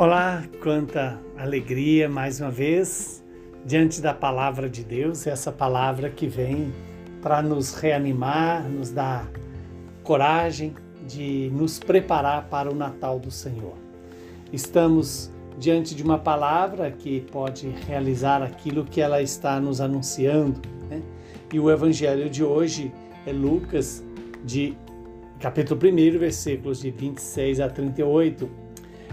Olá, quanta alegria mais uma vez diante da palavra de Deus, essa palavra que vem para nos reanimar, nos dar coragem de nos preparar para o Natal do Senhor. Estamos diante de uma palavra que pode realizar aquilo que ela está nos anunciando. Né? E o evangelho de hoje é Lucas, de capítulo 1, versículos de 26 a 38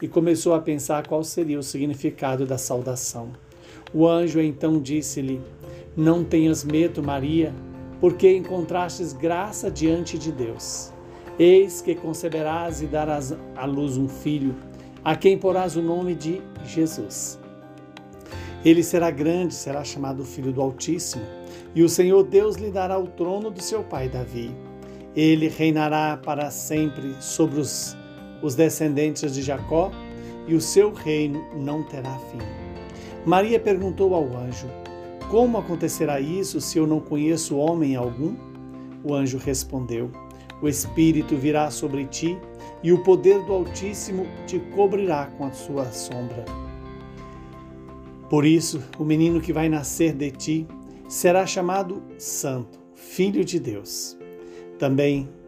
e começou a pensar qual seria o significado da saudação. O anjo então disse-lhe: Não tenhas medo, Maria, porque encontrastes graça diante de Deus. Eis que conceberás e darás à luz um filho, a quem porás o nome de Jesus. Ele será grande, será chamado Filho do Altíssimo, e o Senhor Deus lhe dará o trono do seu pai Davi. Ele reinará para sempre sobre os os descendentes de Jacó, e o seu reino não terá fim. Maria perguntou ao anjo: Como acontecerá isso se eu não conheço homem algum? O anjo respondeu: O Espírito virá sobre ti, e o poder do Altíssimo te cobrirá com a sua sombra. Por isso, o menino que vai nascer de ti será chamado Santo, Filho de Deus. Também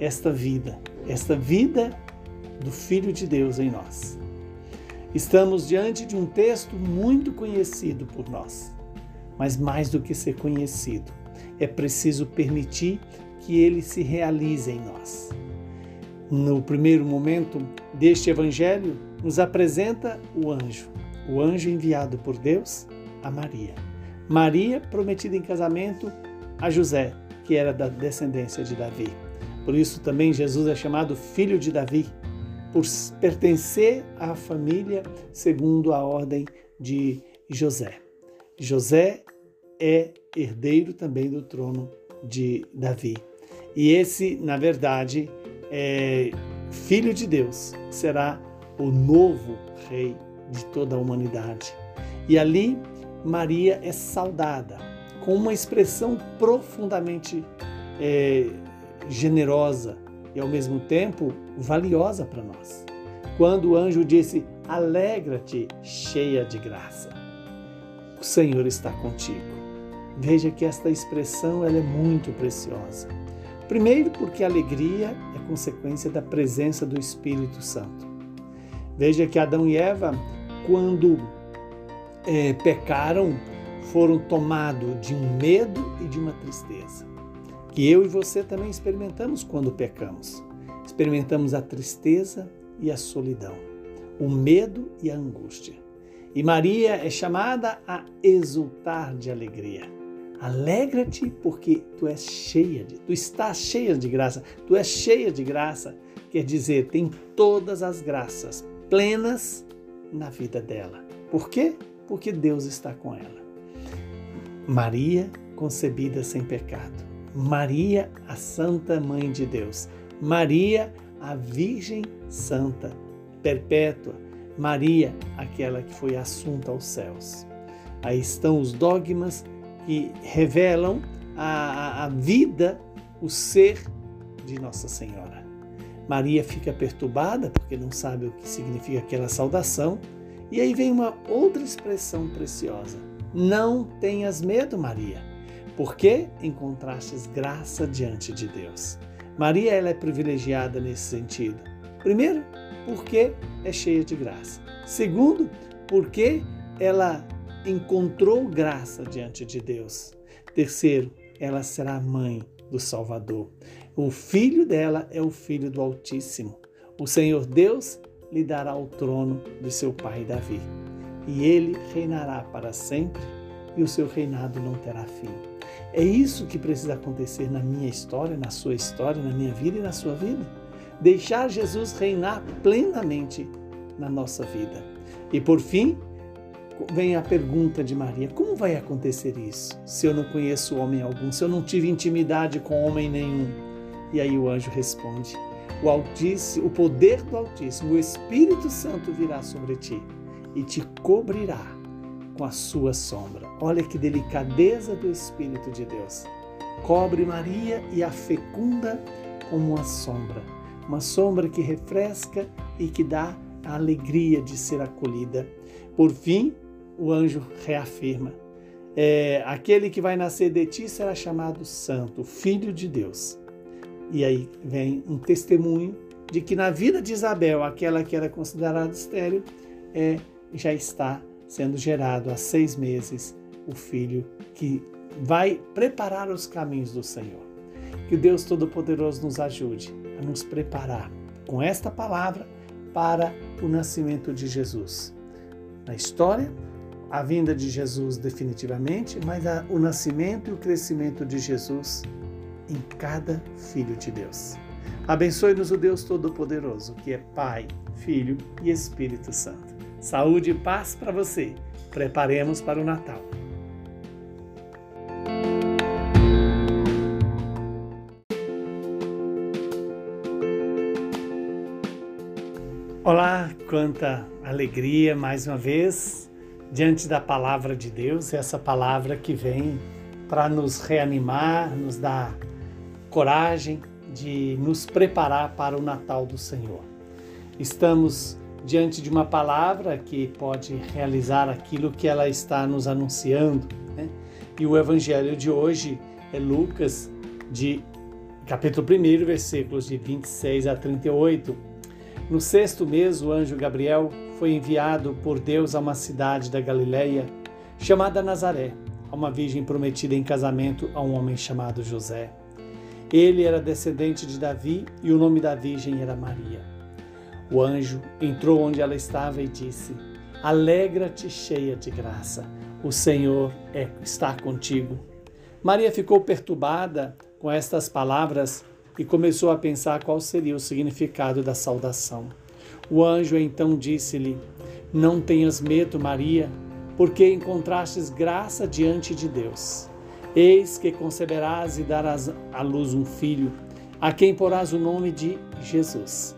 esta vida, esta vida do Filho de Deus em nós. Estamos diante de um texto muito conhecido por nós, mas mais do que ser conhecido, é preciso permitir que ele se realize em nós. No primeiro momento deste evangelho, nos apresenta o anjo, o anjo enviado por Deus a Maria. Maria prometida em casamento a José, que era da descendência de Davi. Por isso também Jesus é chamado filho de Davi, por pertencer à família segundo a ordem de José. José é herdeiro também do trono de Davi. E esse, na verdade, é filho de Deus, será o novo rei de toda a humanidade. E ali Maria é saudada com uma expressão profundamente é, generosa e ao mesmo tempo valiosa para nós. Quando o anjo disse: Alegra-te, cheia de graça. O Senhor está contigo. Veja que esta expressão ela é muito preciosa. Primeiro, porque a alegria é consequência da presença do Espírito Santo. Veja que Adão e Eva, quando é, pecaram, foram tomados de um medo e de uma tristeza que eu e você também experimentamos quando pecamos. Experimentamos a tristeza e a solidão, o medo e a angústia. E Maria é chamada a exultar de alegria. Alegra-te porque tu és cheia de, tu estás cheia de graça, tu és cheia de graça, quer dizer, tem todas as graças plenas na vida dela. Por quê? Porque Deus está com ela. Maria concebida sem pecado. Maria, a Santa Mãe de Deus, Maria, a Virgem Santa, perpétua, Maria, aquela que foi assunta aos céus. Aí estão os dogmas que revelam a, a vida, o ser de Nossa Senhora. Maria fica perturbada porque não sabe o que significa aquela saudação. E aí vem uma outra expressão preciosa: Não tenhas medo, Maria porque encontrastes graça diante de Deus. Maria ela é privilegiada nesse sentido. Primeiro, porque é cheia de graça. Segundo, porque ela encontrou graça diante de Deus. Terceiro, ela será mãe do Salvador. O filho dela é o filho do Altíssimo. O Senhor Deus lhe dará o trono de seu pai Davi. E ele reinará para sempre, e o seu reinado não terá fim. É isso que precisa acontecer na minha história, na sua história, na minha vida e na sua vida. Deixar Jesus reinar plenamente na nossa vida. E por fim, vem a pergunta de Maria: como vai acontecer isso? Se eu não conheço homem algum, se eu não tive intimidade com homem nenhum? E aí o anjo responde: o Altíssimo, o poder do Altíssimo, o Espírito Santo virá sobre ti e te cobrirá com a sua sombra. Olha que delicadeza do Espírito de Deus. Cobre Maria e a fecunda como uma sombra, uma sombra que refresca e que dá a alegria de ser acolhida. Por fim, o anjo reafirma: é, aquele que vai nascer de ti será chamado Santo, Filho de Deus. E aí vem um testemunho de que na vida de Isabel, aquela que era considerada estéril, é, já está sendo gerado há seis meses o filho que vai preparar os caminhos do Senhor. Que o Deus Todo-Poderoso nos ajude a nos preparar com esta palavra para o nascimento de Jesus. Na história, a vinda de Jesus definitivamente, mas o nascimento e o crescimento de Jesus em cada filho de Deus. Abençoe-nos o Deus Todo-Poderoso, que é Pai, Filho e Espírito Santo. Saúde e paz para você. Preparemos para o Natal. Olá, quanta alegria mais uma vez diante da palavra de Deus, essa palavra que vem para nos reanimar, nos dar coragem de nos preparar para o Natal do Senhor. Estamos diante de uma palavra que pode realizar aquilo que ela está nos anunciando. Né? E o evangelho de hoje é Lucas, de capítulo 1, versículos de 26 a 38. No sexto mês, o anjo Gabriel foi enviado por Deus a uma cidade da Galileia chamada Nazaré, a uma virgem prometida em casamento a um homem chamado José. Ele era descendente de Davi e o nome da virgem era Maria. O anjo entrou onde ela estava e disse: Alegra-te, cheia de graça, o Senhor é, está contigo. Maria ficou perturbada com estas palavras e começou a pensar qual seria o significado da saudação. O anjo então disse-lhe: Não tenhas medo, Maria, porque encontrastes graça diante de Deus. Eis que conceberás e darás à luz um filho, a quem porás o nome de Jesus.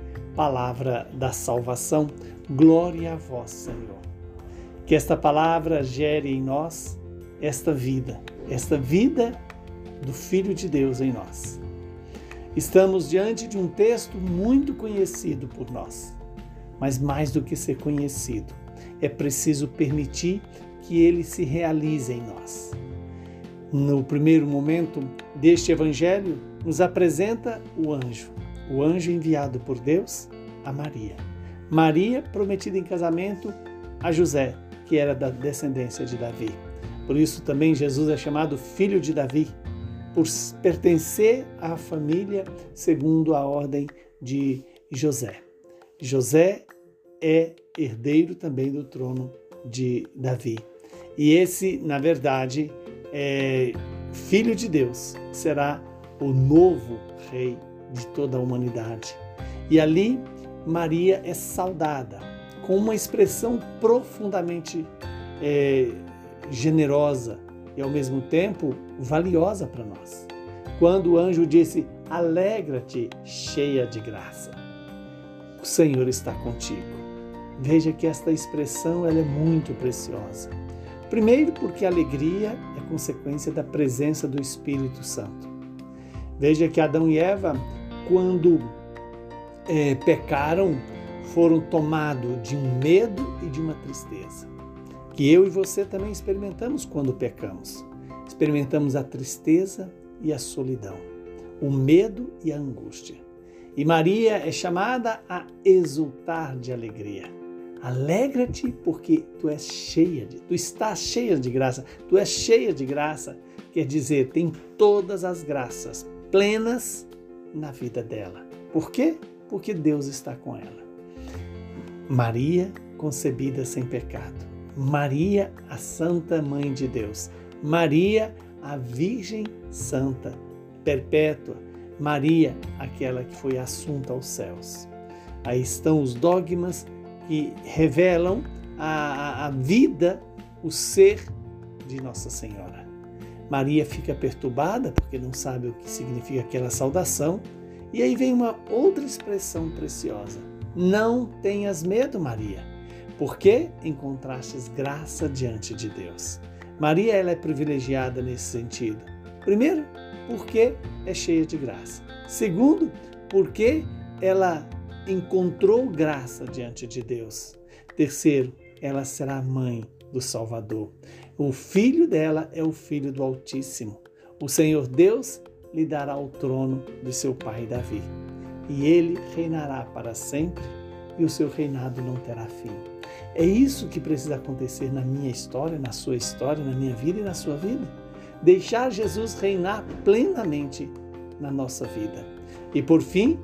Palavra da salvação, glória a vós, Senhor. Que esta palavra gere em nós esta vida, esta vida do Filho de Deus em nós. Estamos diante de um texto muito conhecido por nós, mas mais do que ser conhecido, é preciso permitir que ele se realize em nós. No primeiro momento deste evangelho, nos apresenta o anjo, o anjo enviado por Deus a Maria. Maria prometida em casamento a José, que era da descendência de Davi. Por isso também Jesus é chamado filho de Davi, por pertencer à família segundo a ordem de José. José é herdeiro também do trono de Davi. E esse, na verdade, é, Filho de Deus será o novo Rei de toda a humanidade. E ali Maria é saudada com uma expressão profundamente é, generosa e ao mesmo tempo valiosa para nós. Quando o anjo disse: Alegra-te, cheia de graça, o Senhor está contigo. Veja que esta expressão ela é muito preciosa. Primeiro, porque a alegria é consequência da presença do Espírito Santo. Veja que Adão e Eva, quando é, pecaram, foram tomados de um medo e de uma tristeza. Que eu e você também experimentamos quando pecamos. Experimentamos a tristeza e a solidão, o medo e a angústia. E Maria é chamada a exultar de alegria. Alegra-te porque tu és cheia de, tu estás cheia de graça, tu és cheia de graça, quer dizer, tem todas as graças plenas na vida dela. Por quê? Porque Deus está com ela. Maria, concebida sem pecado. Maria, a Santa Mãe de Deus. Maria, a Virgem Santa, perpétua. Maria, aquela que foi assunta aos céus. Aí estão os dogmas que revelam a, a, vida, o ser de Nossa Senhora. Maria fica perturbada porque não sabe o que significa aquela saudação. E aí vem uma outra expressão preciosa. Não tenhas medo, Maria, porque encontrastes graça diante de Deus. Maria ela é privilegiada nesse sentido. Primeiro, porque é cheia de graça. Segundo, porque ela encontrou graça diante de Deus. Terceiro, ela será mãe do Salvador. O filho dela é o filho do Altíssimo. O Senhor Deus lhe dará o trono de seu pai Davi. E ele reinará para sempre, e o seu reinado não terá fim. É isso que precisa acontecer na minha história, na sua história, na minha vida e na sua vida. Deixar Jesus reinar plenamente na nossa vida. E por fim,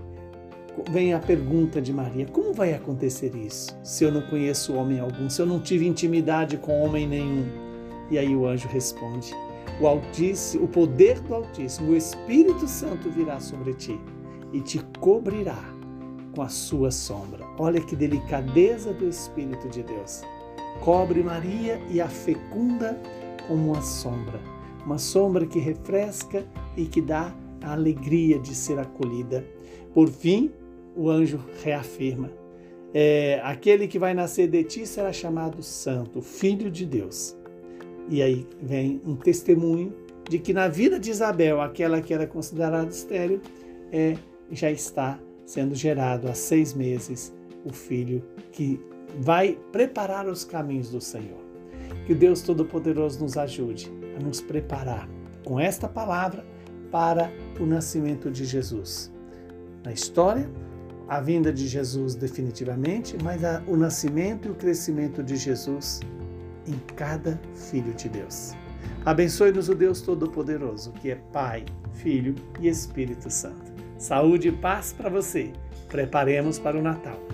vem a pergunta de Maria: como vai acontecer isso se eu não conheço homem algum, se eu não tive intimidade com homem nenhum? E aí o anjo responde: o Altíssimo, o poder do Altíssimo, o Espírito Santo virá sobre ti e te cobrirá com a sua sombra. Olha que delicadeza do Espírito de Deus. Cobre Maria e a fecunda como uma sombra, uma sombra que refresca e que dá a alegria de ser acolhida. Por fim, o anjo reafirma: é, aquele que vai nascer de ti será chamado Santo, Filho de Deus. E aí vem um testemunho de que na vida de Isabel, aquela que era considerada estéril, é, já está sendo gerado há seis meses o filho que vai preparar os caminhos do Senhor. Que o Deus Todo-Poderoso nos ajude a nos preparar com esta palavra para o nascimento de Jesus. Na história, a vinda de Jesus definitivamente, mas o nascimento e o crescimento de Jesus em cada filho de Deus. Abençoe-nos o Deus Todo-Poderoso, que é Pai, Filho e Espírito Santo. Saúde e paz para você. Preparemos para o Natal.